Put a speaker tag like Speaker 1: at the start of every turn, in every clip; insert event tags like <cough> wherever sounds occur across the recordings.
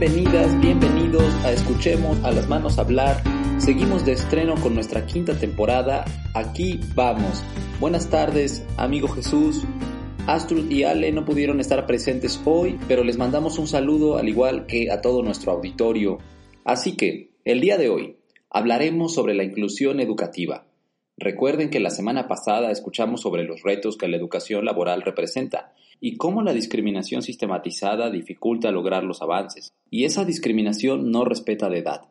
Speaker 1: Bienvenidas, bienvenidos a Escuchemos a las manos hablar. Seguimos de estreno con nuestra quinta temporada. Aquí vamos. Buenas tardes, amigo Jesús. Astrud y Ale no pudieron estar presentes hoy, pero les mandamos un saludo al igual que a todo nuestro auditorio. Así que, el día de hoy, hablaremos sobre la inclusión educativa. Recuerden que la semana pasada escuchamos sobre los retos que la educación laboral representa y cómo la discriminación sistematizada dificulta lograr los avances. Y esa discriminación no respeta de edad.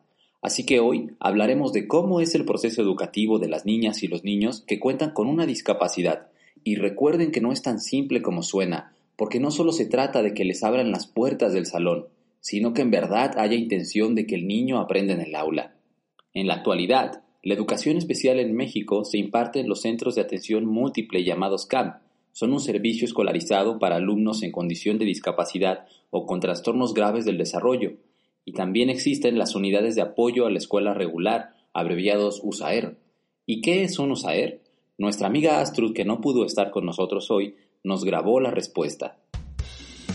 Speaker 1: Así que hoy hablaremos de cómo es el proceso educativo de las niñas y los niños que cuentan con una discapacidad. Y recuerden que no es tan simple como suena, porque no solo se trata de que les abran las puertas del salón, sino que en verdad haya intención de que el niño aprenda en el aula. En la actualidad, la educación especial en México se imparte en los centros de atención múltiple llamados CAM, son un servicio escolarizado para alumnos en condición de discapacidad o con trastornos graves del desarrollo, y también existen las unidades de apoyo a la escuela regular, abreviados USAER. ¿Y qué es un USAER? Nuestra amiga Astrud, que no pudo estar con nosotros hoy, nos grabó la respuesta.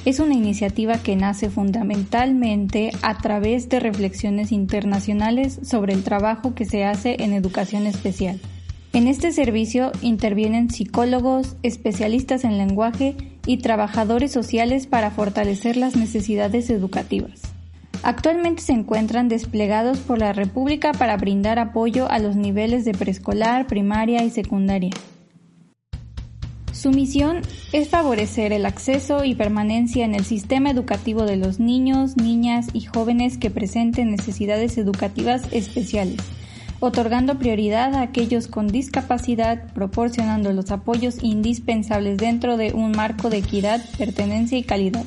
Speaker 2: Es una iniciativa que nace fundamentalmente a través de reflexiones internacionales sobre el trabajo que se hace en educación especial en este servicio intervienen psicólogos, especialistas en lenguaje y trabajadores sociales para fortalecer las necesidades educativas. Actualmente se encuentran desplegados por la República para brindar apoyo a los niveles de preescolar, primaria y secundaria. Su misión es favorecer el acceso y permanencia en el sistema educativo de los niños, niñas y jóvenes que presenten necesidades educativas especiales otorgando prioridad a aquellos con discapacidad, proporcionando los apoyos indispensables dentro de un marco de equidad, pertenencia y calidad,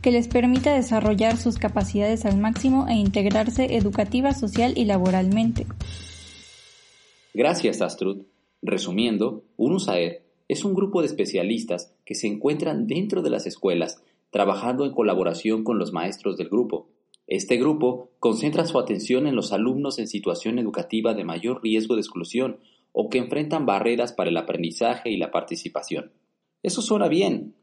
Speaker 2: que les permita desarrollar sus capacidades al máximo e integrarse educativa, social y laboralmente.
Speaker 1: Gracias, Astrud. Resumiendo, un USAER es un grupo de especialistas que se encuentran dentro de las escuelas, trabajando en colaboración con los maestros del grupo, este grupo concentra su atención en los alumnos en situación educativa de mayor riesgo de exclusión o que enfrentan barreras para el aprendizaje y la participación. Eso suena bien.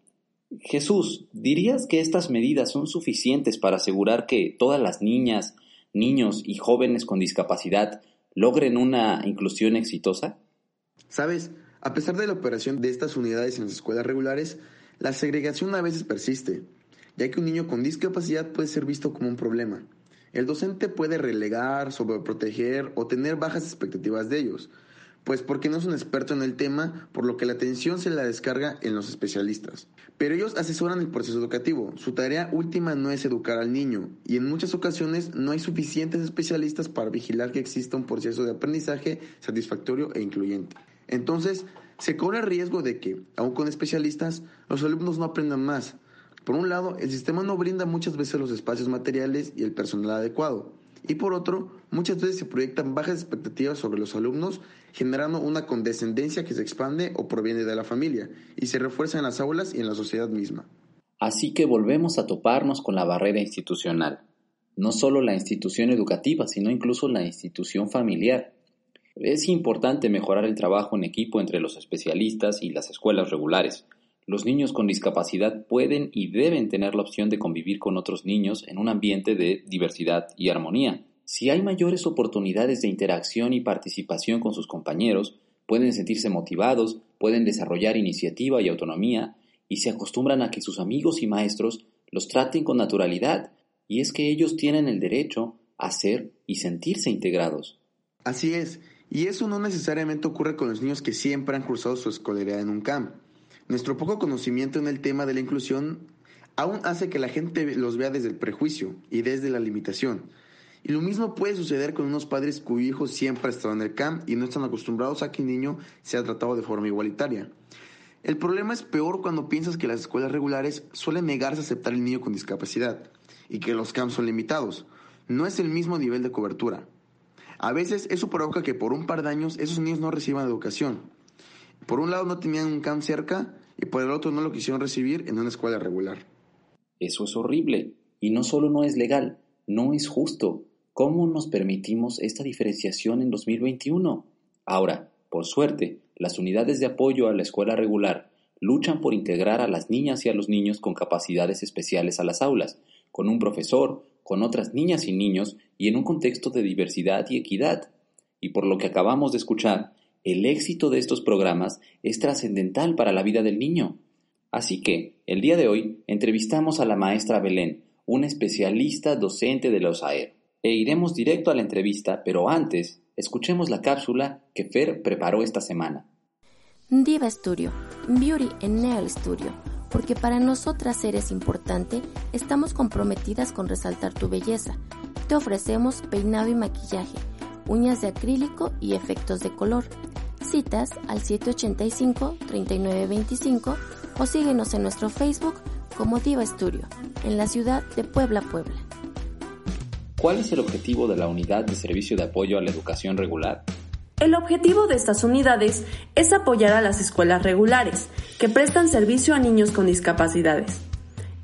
Speaker 1: Jesús, ¿dirías que estas medidas son suficientes para asegurar que todas las niñas, niños y jóvenes con discapacidad logren una inclusión exitosa?
Speaker 3: Sabes, a pesar de la operación de estas unidades en las escuelas regulares, la segregación a veces persiste ya que un niño con discapacidad puede ser visto como un problema. El docente puede relegar, sobreproteger o tener bajas expectativas de ellos, pues porque no es un experto en el tema, por lo que la atención se la descarga en los especialistas. Pero ellos asesoran el proceso educativo, su tarea última no es educar al niño, y en muchas ocasiones no hay suficientes especialistas para vigilar que exista un proceso de aprendizaje satisfactorio e incluyente. Entonces, se corre el riesgo de que, aun con especialistas, los alumnos no aprendan más, por un lado, el sistema no brinda muchas veces los espacios materiales y el personal adecuado. Y por otro, muchas veces se proyectan bajas expectativas sobre los alumnos, generando una condescendencia que se expande o proviene de la familia y se refuerza en las aulas y en la sociedad misma.
Speaker 1: Así que volvemos a toparnos con la barrera institucional. No solo la institución educativa, sino incluso la institución familiar. Es importante mejorar el trabajo en equipo entre los especialistas y las escuelas regulares los niños con discapacidad pueden y deben tener la opción de convivir con otros niños en un ambiente de diversidad y armonía. Si hay mayores oportunidades de interacción y participación con sus compañeros, pueden sentirse motivados, pueden desarrollar iniciativa y autonomía, y se acostumbran a que sus amigos y maestros los traten con naturalidad, y es que ellos tienen el derecho a ser y sentirse integrados.
Speaker 3: Así es, y eso no necesariamente ocurre con los niños que siempre han cursado su escolaridad en un camp. Nuestro poco conocimiento en el tema de la inclusión aún hace que la gente los vea desde el prejuicio y desde la limitación. Y lo mismo puede suceder con unos padres cuyo hijo siempre ha estado en el camp y no están acostumbrados a que el niño sea tratado de forma igualitaria. El problema es peor cuando piensas que las escuelas regulares suelen negarse a aceptar el niño con discapacidad y que los camps son limitados. No es el mismo nivel de cobertura. A veces eso provoca que por un par de años esos niños no reciban educación. Por un lado no tenían un camp cerca y por el otro no lo quisieron recibir en una escuela regular.
Speaker 1: Eso es horrible. Y no solo no es legal, no es justo. ¿Cómo nos permitimos esta diferenciación en 2021? Ahora, por suerte, las unidades de apoyo a la escuela regular luchan por integrar a las niñas y a los niños con capacidades especiales a las aulas, con un profesor, con otras niñas y niños y en un contexto de diversidad y equidad. Y por lo que acabamos de escuchar, el éxito de estos programas es trascendental para la vida del niño. Así que, el día de hoy, entrevistamos a la maestra Belén, una especialista docente de la OSAER. E iremos directo a la entrevista, pero antes, escuchemos la cápsula que Fer preparó esta semana.
Speaker 4: Diva Studio, Beauty en Nail Studio, porque para nosotras eres importante, estamos comprometidas con resaltar tu belleza. Te ofrecemos peinado y maquillaje, uñas de acrílico y efectos de color. Citas al 785-3925 o síguenos en nuestro Facebook como Diva Studio, en la ciudad de Puebla, Puebla.
Speaker 1: ¿Cuál es el objetivo de la unidad de servicio de apoyo a la educación regular?
Speaker 5: El objetivo de estas unidades es apoyar a las escuelas regulares, que prestan servicio a niños con discapacidades.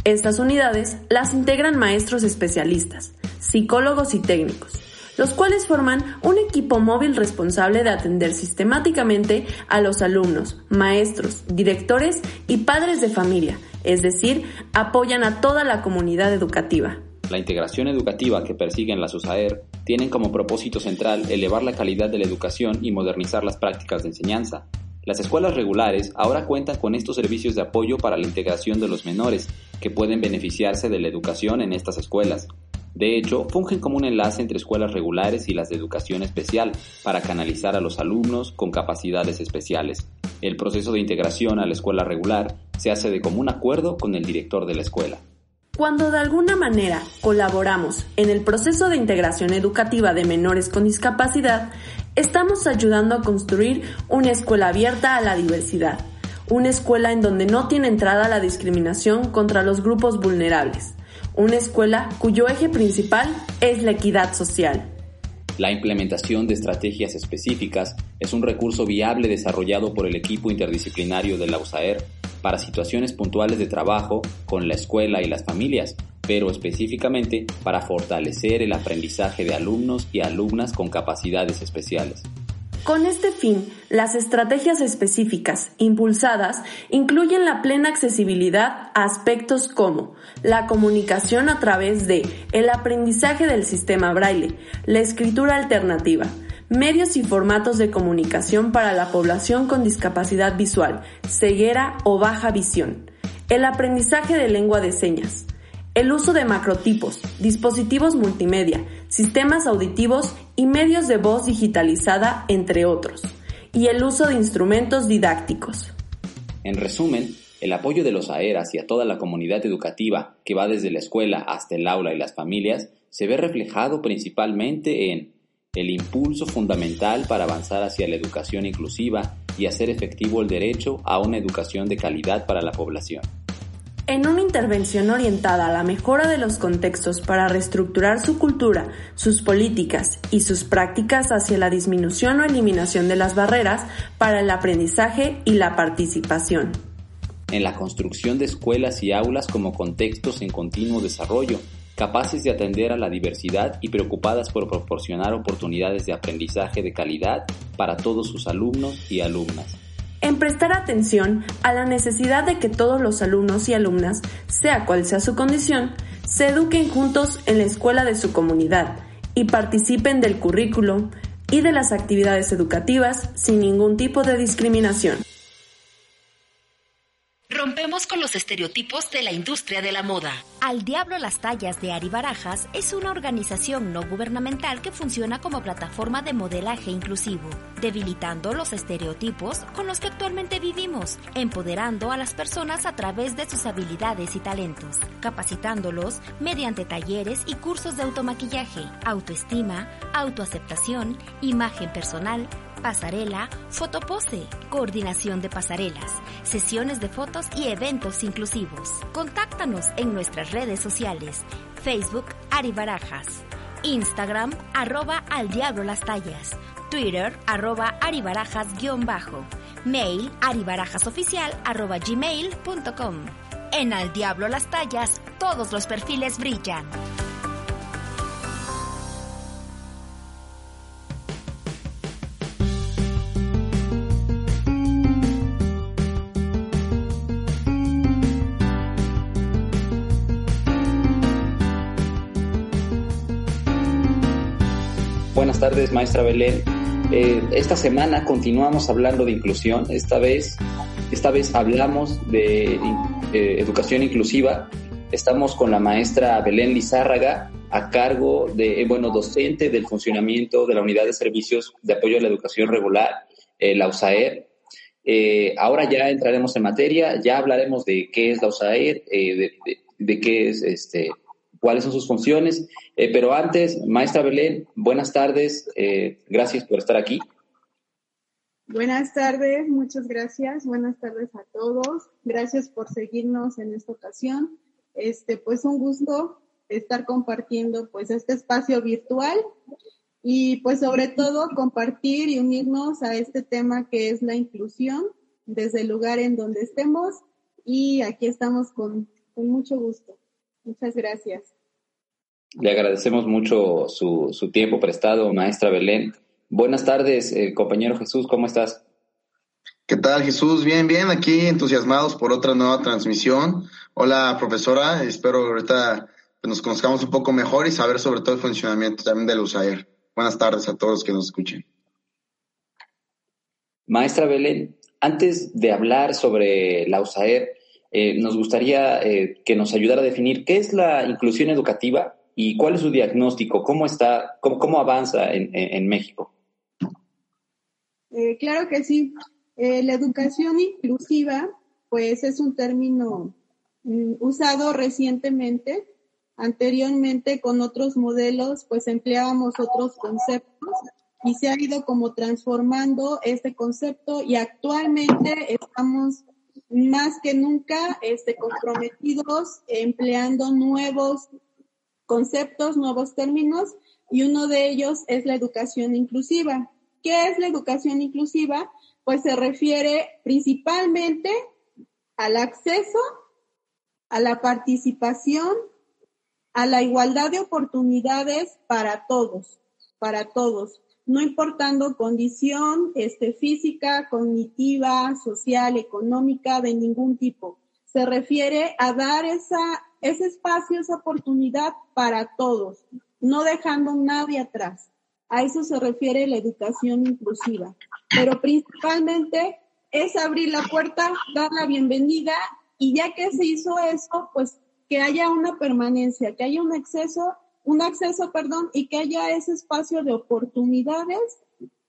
Speaker 5: Estas unidades las integran maestros especialistas, psicólogos y técnicos, los cuales forman un equipo móvil responsable de atender sistemáticamente a los alumnos, maestros, directores y padres de familia, es decir, apoyan a toda la comunidad educativa.
Speaker 1: La integración educativa que persiguen las USAER tienen como propósito central elevar la calidad de la educación y modernizar las prácticas de enseñanza. Las escuelas regulares ahora cuentan con estos servicios de apoyo para la integración de los menores, que pueden beneficiarse de la educación en estas escuelas. De hecho, fungen como un enlace entre escuelas regulares y las de educación especial para canalizar a los alumnos con capacidades especiales. El proceso de integración a la escuela regular se hace de común acuerdo con el director de la escuela.
Speaker 5: Cuando de alguna manera colaboramos en el proceso de integración educativa de menores con discapacidad, estamos ayudando a construir una escuela abierta a la diversidad, una escuela en donde no tiene entrada la discriminación contra los grupos vulnerables, una escuela cuyo eje principal es la equidad social.
Speaker 1: La implementación de estrategias específicas es un recurso viable desarrollado por el equipo interdisciplinario de la USAER para situaciones puntuales de trabajo con la escuela y las familias, pero específicamente para fortalecer el aprendizaje de alumnos y alumnas con capacidades especiales.
Speaker 5: Con este fin, las estrategias específicas impulsadas incluyen la plena accesibilidad a aspectos como la comunicación a través de el aprendizaje del sistema braille, la escritura alternativa, medios y formatos de comunicación para la población con discapacidad visual, ceguera o baja visión, el aprendizaje de lengua de señas, el uso de macrotipos, dispositivos multimedia, sistemas auditivos y medios de voz digitalizada, entre otros, y el uso de instrumentos didácticos.
Speaker 1: En resumen, el apoyo de los AER hacia toda la comunidad educativa, que va desde la escuela hasta el aula y las familias, se ve reflejado principalmente en el impulso fundamental para avanzar hacia la educación inclusiva y hacer efectivo el derecho a una educación de calidad para la población.
Speaker 5: En una intervención orientada a la mejora de los contextos para reestructurar su cultura, sus políticas y sus prácticas hacia la disminución o eliminación de las barreras para el aprendizaje y la participación.
Speaker 1: En la construcción de escuelas y aulas como contextos en continuo desarrollo, capaces de atender a la diversidad y preocupadas por proporcionar oportunidades de aprendizaje de calidad para todos sus alumnos y alumnas.
Speaker 5: En prestar atención a la necesidad de que todos los alumnos y alumnas, sea cual sea su condición, se eduquen juntos en la escuela de su comunidad y participen del currículo y de las actividades educativas sin ningún tipo de discriminación.
Speaker 6: Rompemos con los estereotipos de la industria de la moda.
Speaker 7: Al Diablo las Tallas de Ari Barajas es una organización no gubernamental que funciona como plataforma de modelaje inclusivo, debilitando los estereotipos con los que actualmente vivimos, empoderando a las personas a través de sus habilidades y talentos, capacitándolos mediante talleres y cursos de automaquillaje, autoestima, autoaceptación, imagen personal, pasarela, fotopose, coordinación de pasarelas, sesiones de fotos y eventos inclusivos. Contáctanos en nuestras redes sociales, Facebook Ari Barajas, Instagram arroba al diablo las tallas, Twitter arroba Ari Barajas guion bajo, mail aribarajasoficial arroba gmail.com. En Al Diablo las Tallas, todos los perfiles brillan.
Speaker 1: Buenas tardes, maestra Belén. Eh, esta semana continuamos hablando de inclusión. Esta vez, esta vez hablamos de eh, educación inclusiva. Estamos con la maestra Belén Lizárraga a cargo de, eh, bueno, docente del funcionamiento de la Unidad de Servicios de Apoyo a la Educación Regular, la USAER. ahora ya entraremos en materia, ya hablaremos de qué es la USAER, de, de, qué es este, cuáles son sus funciones. Eh, pero antes, maestra Belén, buenas tardes, eh, gracias por estar aquí.
Speaker 8: Buenas tardes, muchas gracias. Buenas tardes a todos. Gracias por seguirnos en esta ocasión. Este, pues un gusto estar compartiendo pues este espacio virtual y pues sobre todo compartir y unirnos a este tema que es la inclusión desde el lugar en donde estemos y aquí estamos con, con mucho gusto. Muchas gracias.
Speaker 1: Le agradecemos mucho su, su tiempo prestado, maestra Belén. Buenas tardes, eh, compañero Jesús, ¿cómo estás?
Speaker 3: ¿Qué tal, Jesús? Bien, bien, aquí entusiasmados por otra nueva transmisión. Hola, profesora, espero ahorita nos conozcamos un poco mejor y saber sobre todo el funcionamiento también del USAER. Buenas tardes a todos que nos escuchen.
Speaker 1: Maestra Belén, antes de hablar sobre la USAER, eh, nos gustaría eh, que nos ayudara a definir qué es la inclusión educativa y cuál es su diagnóstico, cómo está, cómo, avanza en, México.
Speaker 8: Eh, claro que sí. Eh, la educación inclusiva, pues es un término mm, usado recientemente. Anteriormente con otros modelos, pues empleábamos otros conceptos y se ha ido como transformando este concepto y actualmente estamos más que nunca este, comprometidos empleando nuevos conceptos, nuevos términos, y uno de ellos es la educación inclusiva. ¿Qué es la educación inclusiva? Pues se refiere principalmente al acceso, a la participación, a la igualdad de oportunidades para todos, para todos, no importando condición este, física, cognitiva, social, económica, de ningún tipo. Se refiere a dar esa ese espacio, esa oportunidad para todos, no dejando nadie atrás. A eso se refiere la educación inclusiva. Pero principalmente es abrir la puerta, dar la bienvenida y ya que se hizo eso, pues que haya una permanencia, que haya un acceso, un acceso, perdón, y que haya ese espacio de oportunidades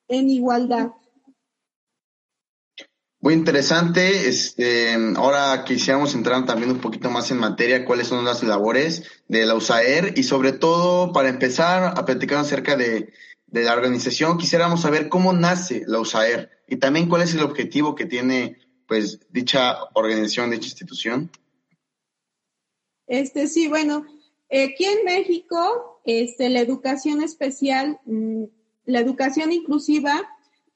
Speaker 8: en igualdad.
Speaker 3: Muy interesante. Este, ahora quisiéramos entrar también un poquito más en materia, cuáles son las labores de la USAER y sobre todo para empezar a platicar acerca de, de la organización, quisiéramos saber cómo nace la USAER y también cuál es el objetivo que tiene pues dicha organización, dicha institución.
Speaker 8: Este sí, bueno, aquí en México, este, la educación especial, mm, la educación inclusiva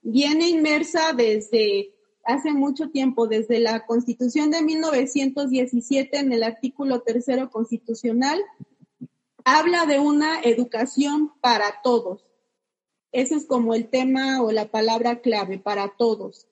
Speaker 8: viene inmersa desde hace mucho tiempo, desde la Constitución de 1917, en el artículo tercero constitucional, habla de una educación para todos. Ese es como el tema o la palabra clave, para todos.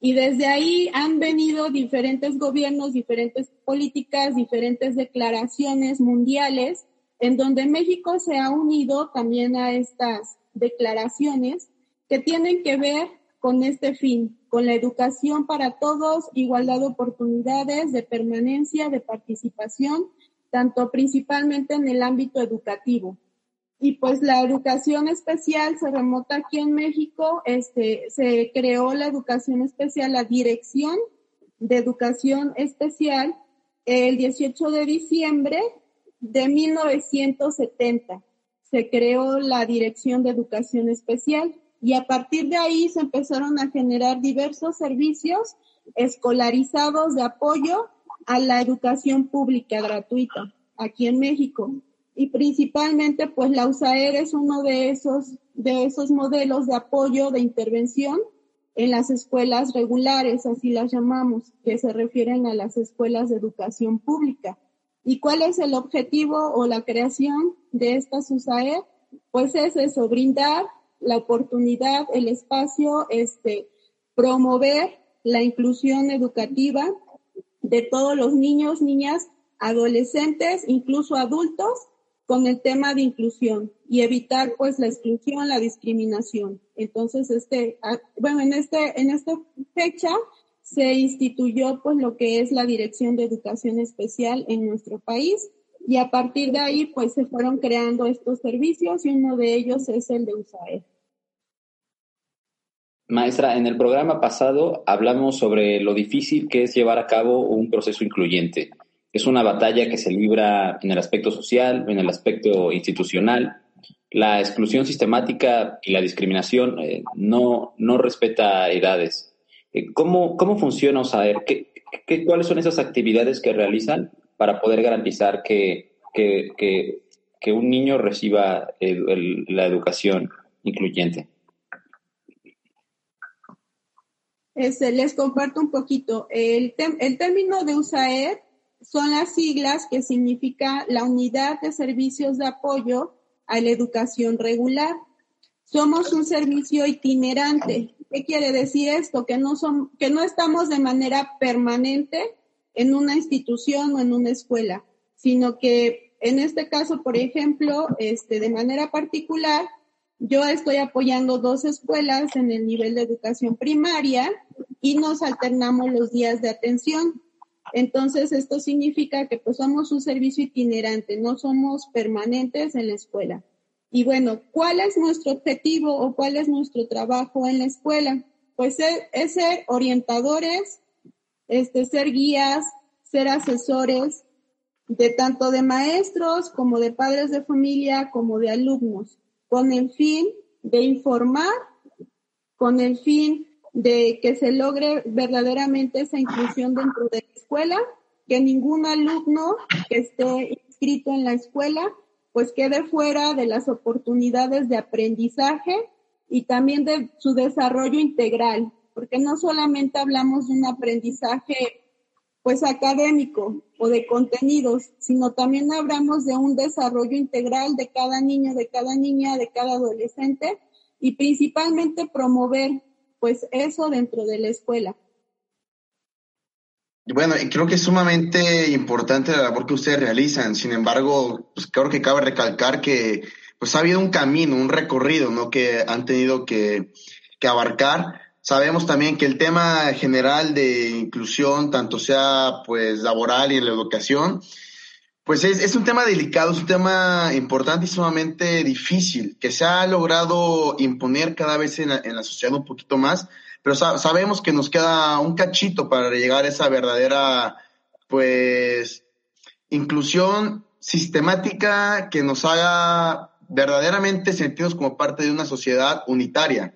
Speaker 8: Y desde ahí han venido diferentes gobiernos, diferentes políticas, diferentes declaraciones mundiales, en donde México se ha unido también a estas declaraciones que tienen que ver con este fin, con la educación para todos, igualdad de oportunidades, de permanencia, de participación, tanto principalmente en el ámbito educativo. Y pues la educación especial se remota aquí en México, este, se creó la educación especial, la Dirección de Educación Especial, el 18 de diciembre de 1970. Se creó la Dirección de Educación Especial y a partir de ahí se empezaron a generar diversos servicios escolarizados de apoyo a la educación pública gratuita aquí en México. Y principalmente, pues la USAER es uno de esos, de esos modelos de apoyo, de intervención en las escuelas regulares, así las llamamos, que se refieren a las escuelas de educación pública. ¿Y cuál es el objetivo o la creación de estas USAER? Pues es eso, brindar la oportunidad, el espacio, este, promover la inclusión educativa de todos los niños, niñas, adolescentes, incluso adultos, con el tema de inclusión y evitar pues la exclusión, la discriminación. Entonces, este, bueno, en este, en esta fecha se instituyó pues lo que es la Dirección de Educación Especial en nuestro país y a partir de ahí pues se fueron creando estos servicios y uno de ellos es el de USAED.
Speaker 1: Maestra, en el programa pasado hablamos sobre lo difícil que es llevar a cabo un proceso incluyente. Es una batalla que se libra en el aspecto social, en el aspecto institucional. La exclusión sistemática y la discriminación eh, no, no respeta edades. Eh, ¿Cómo, ¿Cómo funciona OSAER? ¿Qué, qué, cuáles son esas actividades que realizan para poder garantizar que, que, que, un niño reciba la educación incluyente?
Speaker 8: Este, les comparto un poquito. El, el término de USAER son las siglas que significa la Unidad de Servicios de Apoyo a la Educación Regular. Somos un servicio itinerante. ¿Qué quiere decir esto? Que no, son, que no estamos de manera permanente en una institución o en una escuela, sino que en este caso, por ejemplo, este, de manera particular, yo estoy apoyando dos escuelas en el nivel de educación primaria y nos alternamos los días de atención. Entonces, esto significa que pues somos un servicio itinerante, no somos permanentes en la escuela. Y bueno, ¿cuál es nuestro objetivo o cuál es nuestro trabajo en la escuela? Pues es, ser orientadores, este, ser guías, ser asesores de tanto de maestros como de padres de familia como de alumnos, con el fin de informar, con el fin de que se logre verdaderamente esa inclusión dentro de la escuela, que ningún alumno que esté inscrito en la escuela pues quede fuera de las oportunidades de aprendizaje y también de su desarrollo integral, porque no solamente hablamos de un aprendizaje pues académico o de contenidos, sino también hablamos de un desarrollo integral de cada niño, de cada niña, de cada adolescente y principalmente promover pues eso dentro de la escuela.
Speaker 3: Bueno, creo que es sumamente importante la labor que ustedes realizan. Sin embargo, pues creo que cabe recalcar que pues ha habido un camino, un recorrido, ¿no? Que han tenido que, que abarcar. Sabemos también que el tema general de inclusión, tanto sea pues laboral y en la educación, pues es, un tema delicado, es un tema importante y sumamente difícil, que se ha logrado imponer cada vez en la, sociedad un poquito más, pero sabemos que nos queda un cachito para llegar a esa verdadera, pues, inclusión sistemática que nos haga verdaderamente sentidos como parte de una sociedad unitaria.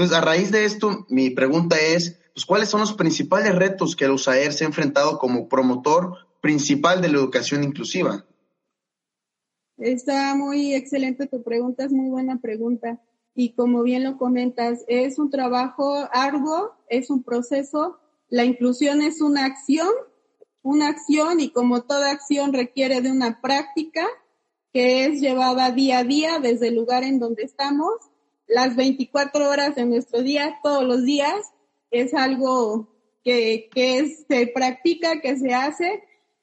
Speaker 3: Entonces, a raíz de esto, mi pregunta es, pues, ¿cuáles son los principales retos que el USAER se ha enfrentado como promotor principal de la educación inclusiva?
Speaker 8: Está muy excelente tu pregunta, es muy buena pregunta. Y como bien lo comentas, es un trabajo arduo, es un proceso. La inclusión es una acción, una acción y como toda acción requiere de una práctica que es llevada día a día desde el lugar en donde estamos, las 24 horas de nuestro día, todos los días. Es algo que, que se practica, que se hace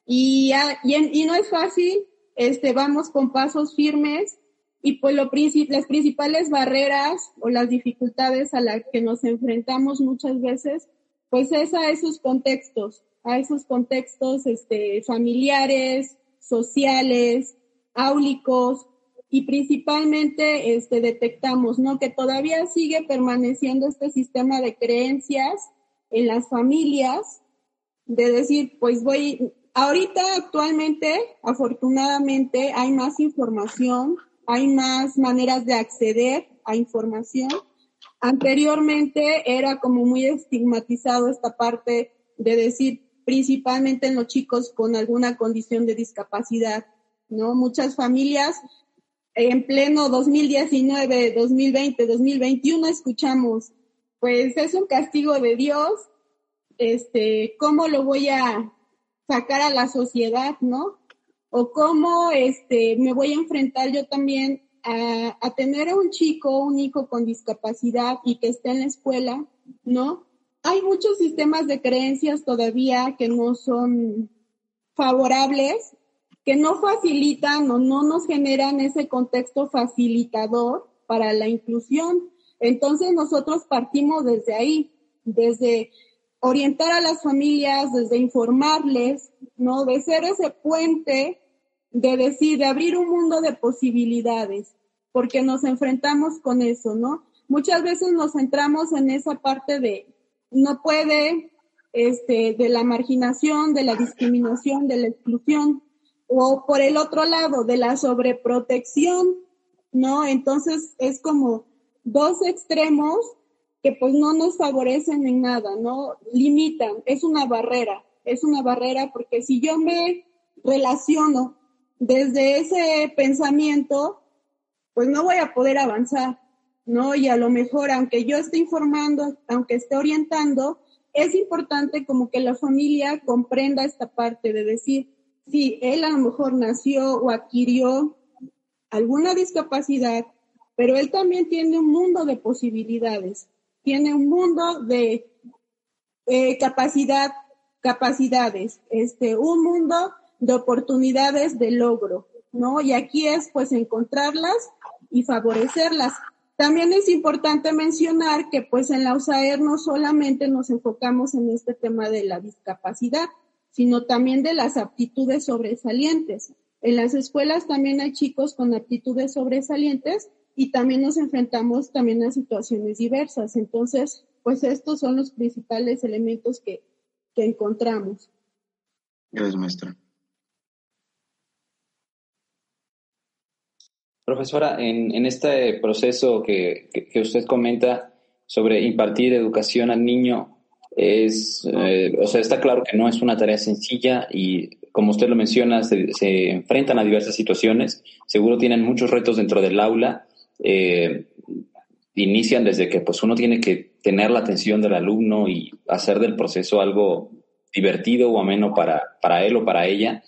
Speaker 8: y, y, no es fácil, este, vamos con pasos firmes y pues lo, las principales barreras o las dificultades a las que nos enfrentamos muchas veces, pues es a esos contextos, a esos contextos este, familiares, sociales, áulicos, y principalmente este, detectamos ¿no? que todavía sigue permaneciendo este sistema de creencias en las familias, de decir, pues voy, Ahorita actualmente, afortunadamente, hay más información, hay más maneras de acceder a información. Anteriormente era como muy estigmatizado esta parte de decir, principalmente en los chicos con alguna condición de discapacidad, ¿no? Muchas familias en pleno 2019, 2020, 2021 escuchamos, pues es un castigo de Dios, este, ¿cómo lo voy a, sacar a la sociedad, ¿no? O cómo este, me voy a enfrentar yo también a, tener a un chico, un hijo con discapacidad y que esté en la escuela, ¿no? Hay muchos sistemas de creencias todavía que no son favorables que no facilitan o no nos generan ese contexto facilitador para la inclusión. Entonces nosotros partimos desde ahí, desde orientar a las familias, desde informarles, ¿no? De ser ese puente, de decir, de abrir un mundo de posibilidades, porque nos enfrentamos con eso, ¿no? Muchas veces nos centramos en esa parte de no puede, este, de la marginación, de la discriminación, de la exclusión, o por el otro lado, de la sobreprotección, ¿no? Entonces es como dos extremos que pues no nos favorecen en nada, ¿no? Limitan, es una barrera, es una barrera porque si yo me relaciono desde ese pensamiento, pues no voy a poder avanzar, ¿no? Y a lo mejor, aunque yo esté informando, aunque esté orientando, es importante como que la familia comprenda esta parte de decir, sí, él a lo mejor nació o adquirió alguna discapacidad, pero él también tiene un mundo de posibilidades, tiene un mundo de eh, capacidad, capacidades, este, un mundo de oportunidades de logro, ¿no? Y aquí es pues encontrarlas y favorecerlas. También es importante mencionar que pues en la USAER no solamente nos enfocamos en este tema de la discapacidad, sino también de las aptitudes sobresalientes. En las escuelas también hay chicos con aptitudes sobresalientes y también nos enfrentamos también a situaciones diversas. Entonces, pues estos son los principales elementos que, que encontramos.
Speaker 3: Gracias, maestra.
Speaker 1: Profesora, en, en este proceso que, que, usted comenta sobre impartir educación al niño, es, eh, o sea, está claro que no es una tarea sencilla y como usted lo menciona, se, se enfrentan a diversas situaciones, seguro tienen muchos retos dentro del aula eh, inician desde que pues uno tiene que tener la atención del alumno y hacer del proceso algo divertido o ameno para, para él o para ella.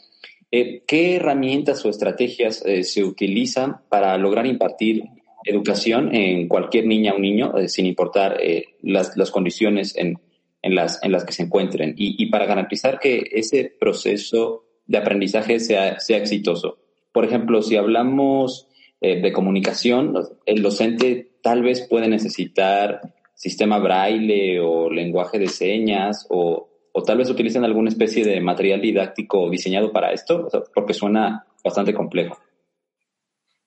Speaker 1: Eh, ¿Qué herramientas o estrategias eh, se utilizan para lograr impartir educación en cualquier niña o niño, sin importar las, las, condiciones en, en, las, en las que se encuentren? Y, y, para garantizar que ese proceso de aprendizaje sea, sea exitoso. Por ejemplo, si hablamos eh, de comunicación, el docente tal vez puede necesitar sistema braille o lenguaje de señas o, o tal vez utilicen alguna especie de material didáctico diseñado para esto, porque suena bastante complejo.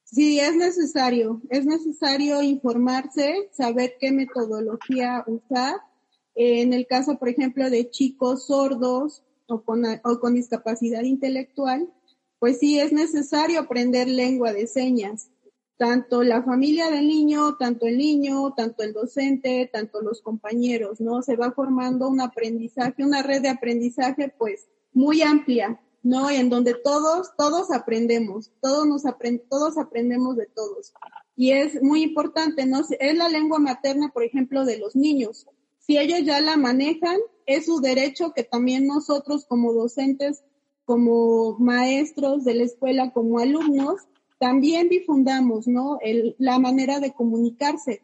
Speaker 8: Sí, es necesario, es necesario informarse, saber qué metodología usar. En el caso, por ejemplo, de chicos sordos o con, o con discapacidad intelectual, pues sí es necesario aprender lengua de señas. Tanto la familia del niño, tanto el niño, tanto el docente, tanto los compañeros, ¿no? Se va formando un aprendizaje, una red de aprendizaje, pues, muy amplia, ¿no? En donde todos, todos aprendemos, todos nos aprend todos aprendemos de todos. Y es muy importante, ¿no? Es la lengua materna, por ejemplo, de los niños. Si ellos ya la manejan, es su derecho que también nosotros como docentes como maestros de la escuela, como alumnos, también difundamos, ¿no? la manera de comunicarse,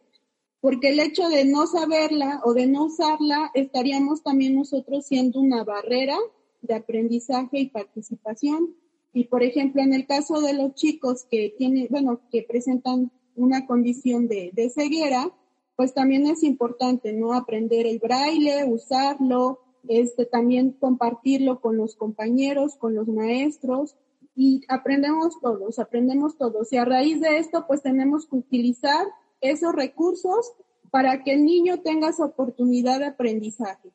Speaker 8: porque el hecho de no saberla o de no usarla, estaríamos también nosotros siendo una barrera de aprendizaje y participación. Y por ejemplo, en el caso de los chicos que tienen, bueno, que presentan una condición de, ceguera, pues también es importante, ¿no? Aprender el braille, usarlo, este, también compartirlo con los compañeros, con los maestros y aprendemos todos, aprendemos todos. Y a raíz de esto, pues tenemos que utilizar esos recursos para que el niño tenga esa oportunidad de aprendizaje.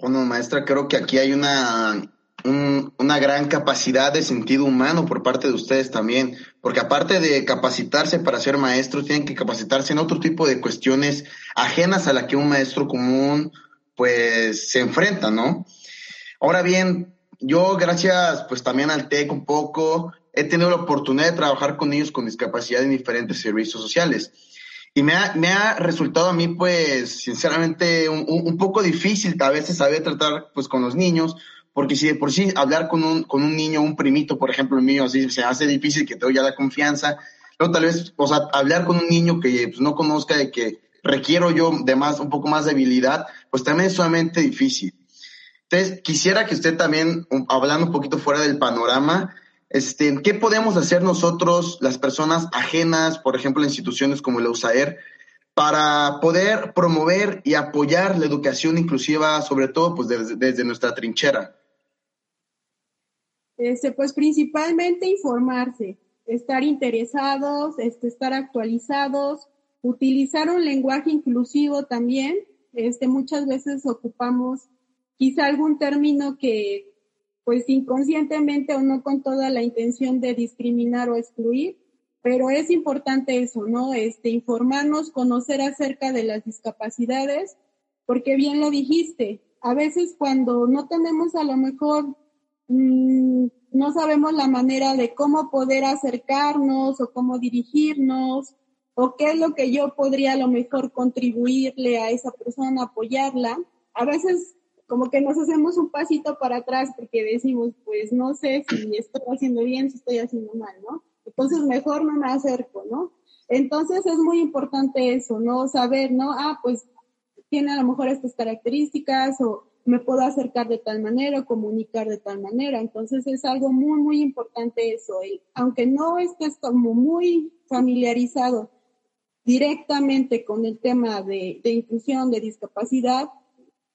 Speaker 3: Bueno, maestra, creo que aquí hay una, una gran capacidad de sentido humano por parte de ustedes también, porque aparte de capacitarse para ser maestros, tienen que capacitarse en otro tipo de cuestiones ajenas a la que un maestro común pues se enfrenta, ¿no? Ahora bien, yo gracias pues también al TEC un poco, he tenido la oportunidad de trabajar con niños con discapacidad en diferentes servicios sociales. Y me ha, me ha resultado a mí, pues, sinceramente, un, un, poco difícil a veces saber tratar, pues, con los niños, porque si de por sí hablar con un, con un niño, un primito, por ejemplo, el mío, así se hace difícil que te ya la confianza, luego tal vez, o sea, hablar con un niño que pues, no conozca, de que requiero yo de más, un poco más de habilidad, pues también es sumamente difícil. Entonces, quisiera que usted también, hablando un poquito fuera del panorama, este, ¿qué podemos hacer nosotros, las personas ajenas, por ejemplo, instituciones como la USAER, para poder promover y apoyar la educación inclusiva, sobre todo pues desde nuestra trinchera?
Speaker 8: Este, pues principalmente informarse, estar interesados, este, estar actualizados, utilizar un lenguaje inclusivo también. Este, muchas veces ocupamos quizá algún término que, pues inconscientemente o no con toda la intención de discriminar o excluir, pero es importante eso, ¿no? Este, informarnos, conocer acerca de las discapacidades, porque bien lo dijiste, a veces cuando no tenemos a lo mejor Mm, no sabemos la manera de cómo poder acercarnos o cómo dirigirnos o qué es lo que yo podría a lo mejor contribuirle a esa persona, apoyarla. A veces como que nos hacemos un pasito para atrás porque decimos, pues no sé si estoy haciendo bien, si estoy haciendo mal, ¿no? Entonces mejor no me acerco, ¿no? Entonces es muy importante eso, ¿no? Saber, ¿no? Ah, pues tiene a lo mejor estas características o me puedo acercar de tal manera, comunicar de tal manera. Entonces es algo muy, muy importante eso. Y aunque no estés como muy familiarizado directamente con el tema de, de inclusión, de discapacidad,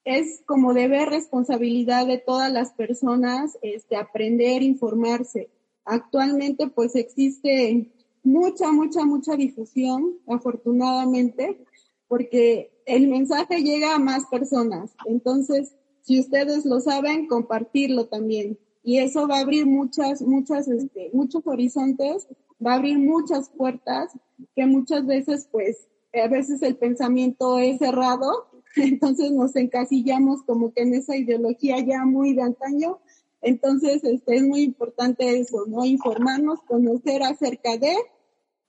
Speaker 8: es como deber responsabilidad de todas las personas este, aprender, informarse. Actualmente pues existe mucha, mucha, mucha difusión, afortunadamente, porque el mensaje llega a más personas. Entonces, si ustedes lo saben, compartirlo también. Y eso va a abrir muchas, muchas, este, muchos horizontes, va a abrir muchas puertas que muchas veces, pues, a veces el pensamiento es cerrado, <laughs> entonces nos encasillamos como que en esa ideología ya muy de antaño. Entonces, este, es muy importante eso, ¿no? Informarnos, conocer acerca de,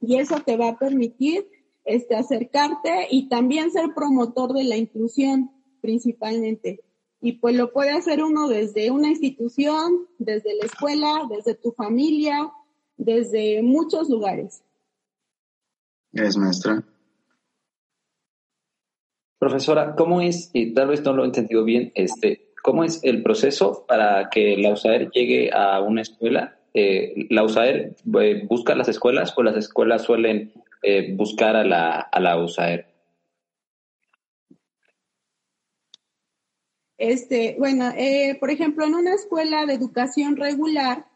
Speaker 8: y eso te va a permitir, este, acercarte y también ser promotor de la inclusión, principalmente y pues lo puede hacer uno desde una institución, desde la escuela, desde tu familia, desde muchos lugares.
Speaker 3: Gracias, maestra.
Speaker 1: Profesora, ¿cómo es, y tal vez no lo he entendido bien, este, cómo es el proceso para que la USAER llegue a una escuela? Eh, ¿La USAER eh, busca las escuelas o las escuelas suelen eh, buscar a la, a la USAER?
Speaker 8: Este, bueno, eh, por ejemplo, en una escuela de educación regular,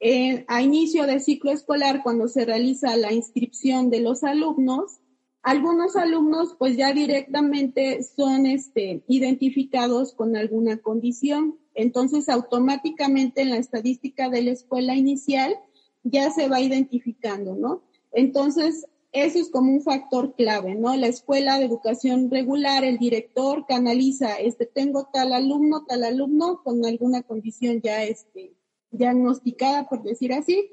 Speaker 8: eh, a inicio de ciclo escolar, cuando se realiza la inscripción de los alumnos, algunos alumnos pues ya directamente son este, identificados con alguna condición. Entonces, automáticamente en la estadística de la escuela inicial ya se va identificando, ¿no? Entonces, eso es como un factor clave, ¿no? La escuela de educación regular, el director canaliza, este, tengo tal alumno, tal alumno con alguna condición ya, este, diagnosticada, por decir así,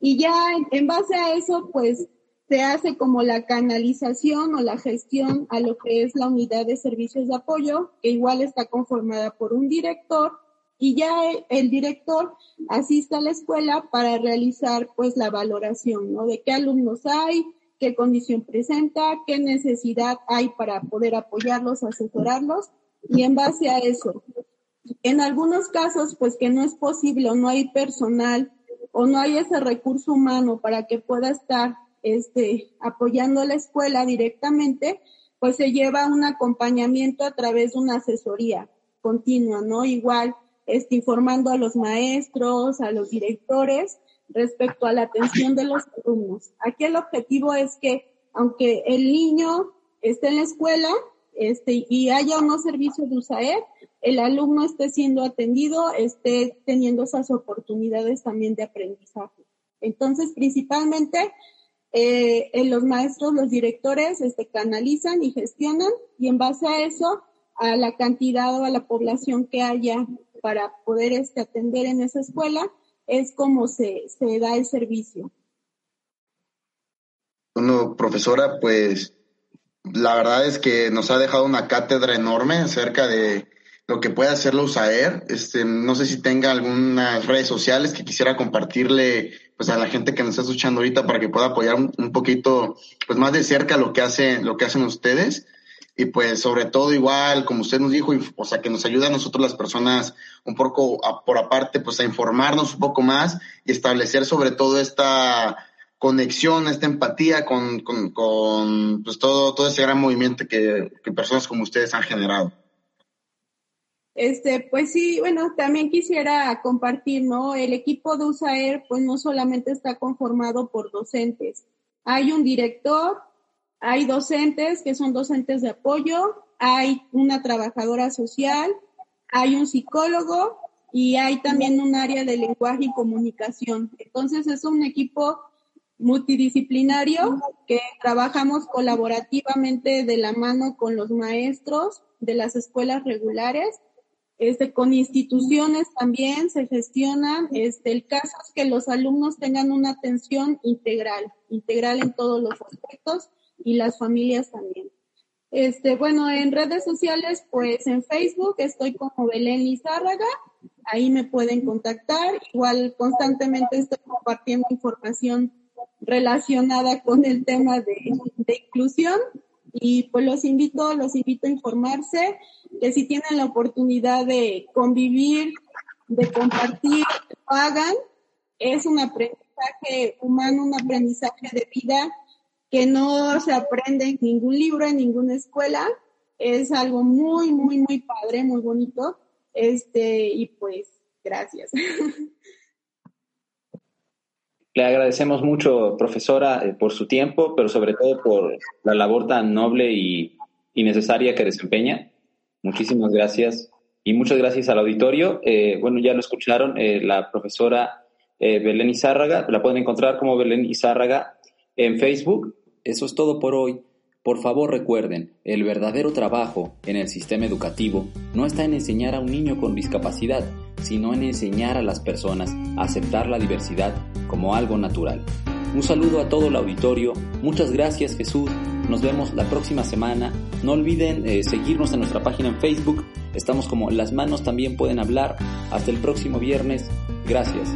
Speaker 8: y ya en, base a eso, pues, se hace como la canalización o la gestión a lo que es la unidad de servicios de apoyo, que igual está conformada por un director, y ya el, director asiste a la escuela para realizar, pues, la valoración, ¿no? De qué alumnos hay, qué condición presenta, qué necesidad hay para poder apoyarlos, asesorarlos y en base a eso. En algunos casos, pues que no es posible o no hay personal o no hay ese recurso humano para que pueda estar este, apoyando a la escuela directamente, pues se lleva un acompañamiento a través de una asesoría continua, ¿no? Igual, este, informando a los maestros, a los directores respecto a la atención de los alumnos. Aquí el objetivo es que, aunque el niño esté en la escuela este, y haya unos servicios de USAED, el alumno esté siendo atendido, esté teniendo esas oportunidades también de aprendizaje. Entonces, principalmente, eh, los maestros, los directores, este, canalizan y gestionan y en base a eso, a la cantidad o a la población que haya para poder este, atender en esa escuela, es como se, se da el servicio.
Speaker 3: Bueno, profesora, pues la verdad es que nos ha dejado una cátedra enorme acerca de lo que puede hacer la USAER. Este, no sé si tenga algunas redes sociales que quisiera compartirle pues a la gente que nos está escuchando ahorita para que pueda apoyar un, poquito pues más de cerca lo que hace, lo que hacen ustedes. Y pues sobre todo igual, como usted nos dijo, o sea, que nos ayuda a nosotros las personas un poco por aparte, pues a informarnos un poco más y establecer sobre todo esta conexión, esta empatía con, con, con pues todo, todo ese gran movimiento que, que personas como ustedes han generado.
Speaker 8: Este, pues sí, bueno, también quisiera compartir, ¿no? El equipo de USAER, pues no solamente está conformado por docentes. Hay un director, hay docentes que son docentes de apoyo, hay una trabajadora social, hay un psicólogo y hay también un área de lenguaje y comunicación. Entonces es un equipo multidisciplinario que trabajamos colaborativamente de la mano con los maestros de las escuelas regulares este, con instituciones también se gestionan. Este, el caso es que los alumnos tengan una atención integral, integral en todos los aspectos y las familias también. Este, bueno, en redes sociales, pues en Facebook estoy como Belén Lizárraga, ahí me pueden contactar. Igual constantemente estoy compartiendo información relacionada con el tema de, de inclusión y pues los invito, los invito a informarse, que si tienen la oportunidad de convivir, de compartir, lo hagan. Es un aprendizaje humano, un aprendizaje de vida que no se aprende en ningún libro, en ninguna escuela. Es algo muy, muy, muy padre, muy bonito. Este, y pues, gracias. <laughs>
Speaker 1: Le agradecemos mucho, profesora, eh, por su tiempo, pero sobre todo por la labor tan noble y, necesaria que desempeña. Muchísimas gracias. Y muchas gracias al auditorio. Eh, bueno, ya lo escucharon, eh, la profesora Belén Izárraga, la pueden encontrar como Belén Izárraga en Facebook. Eso es todo por hoy. Por favor recuerden, el verdadero trabajo en el sistema educativo no está en enseñar a un niño con discapacidad, sino en enseñar a las personas a aceptar la diversidad como algo natural. Un saludo a todo el auditorio, muchas gracias Jesús, nos vemos la próxima semana, no olviden eh, seguirnos en nuestra página en Facebook, estamos como Las manos también pueden hablar, hasta el próximo viernes, gracias.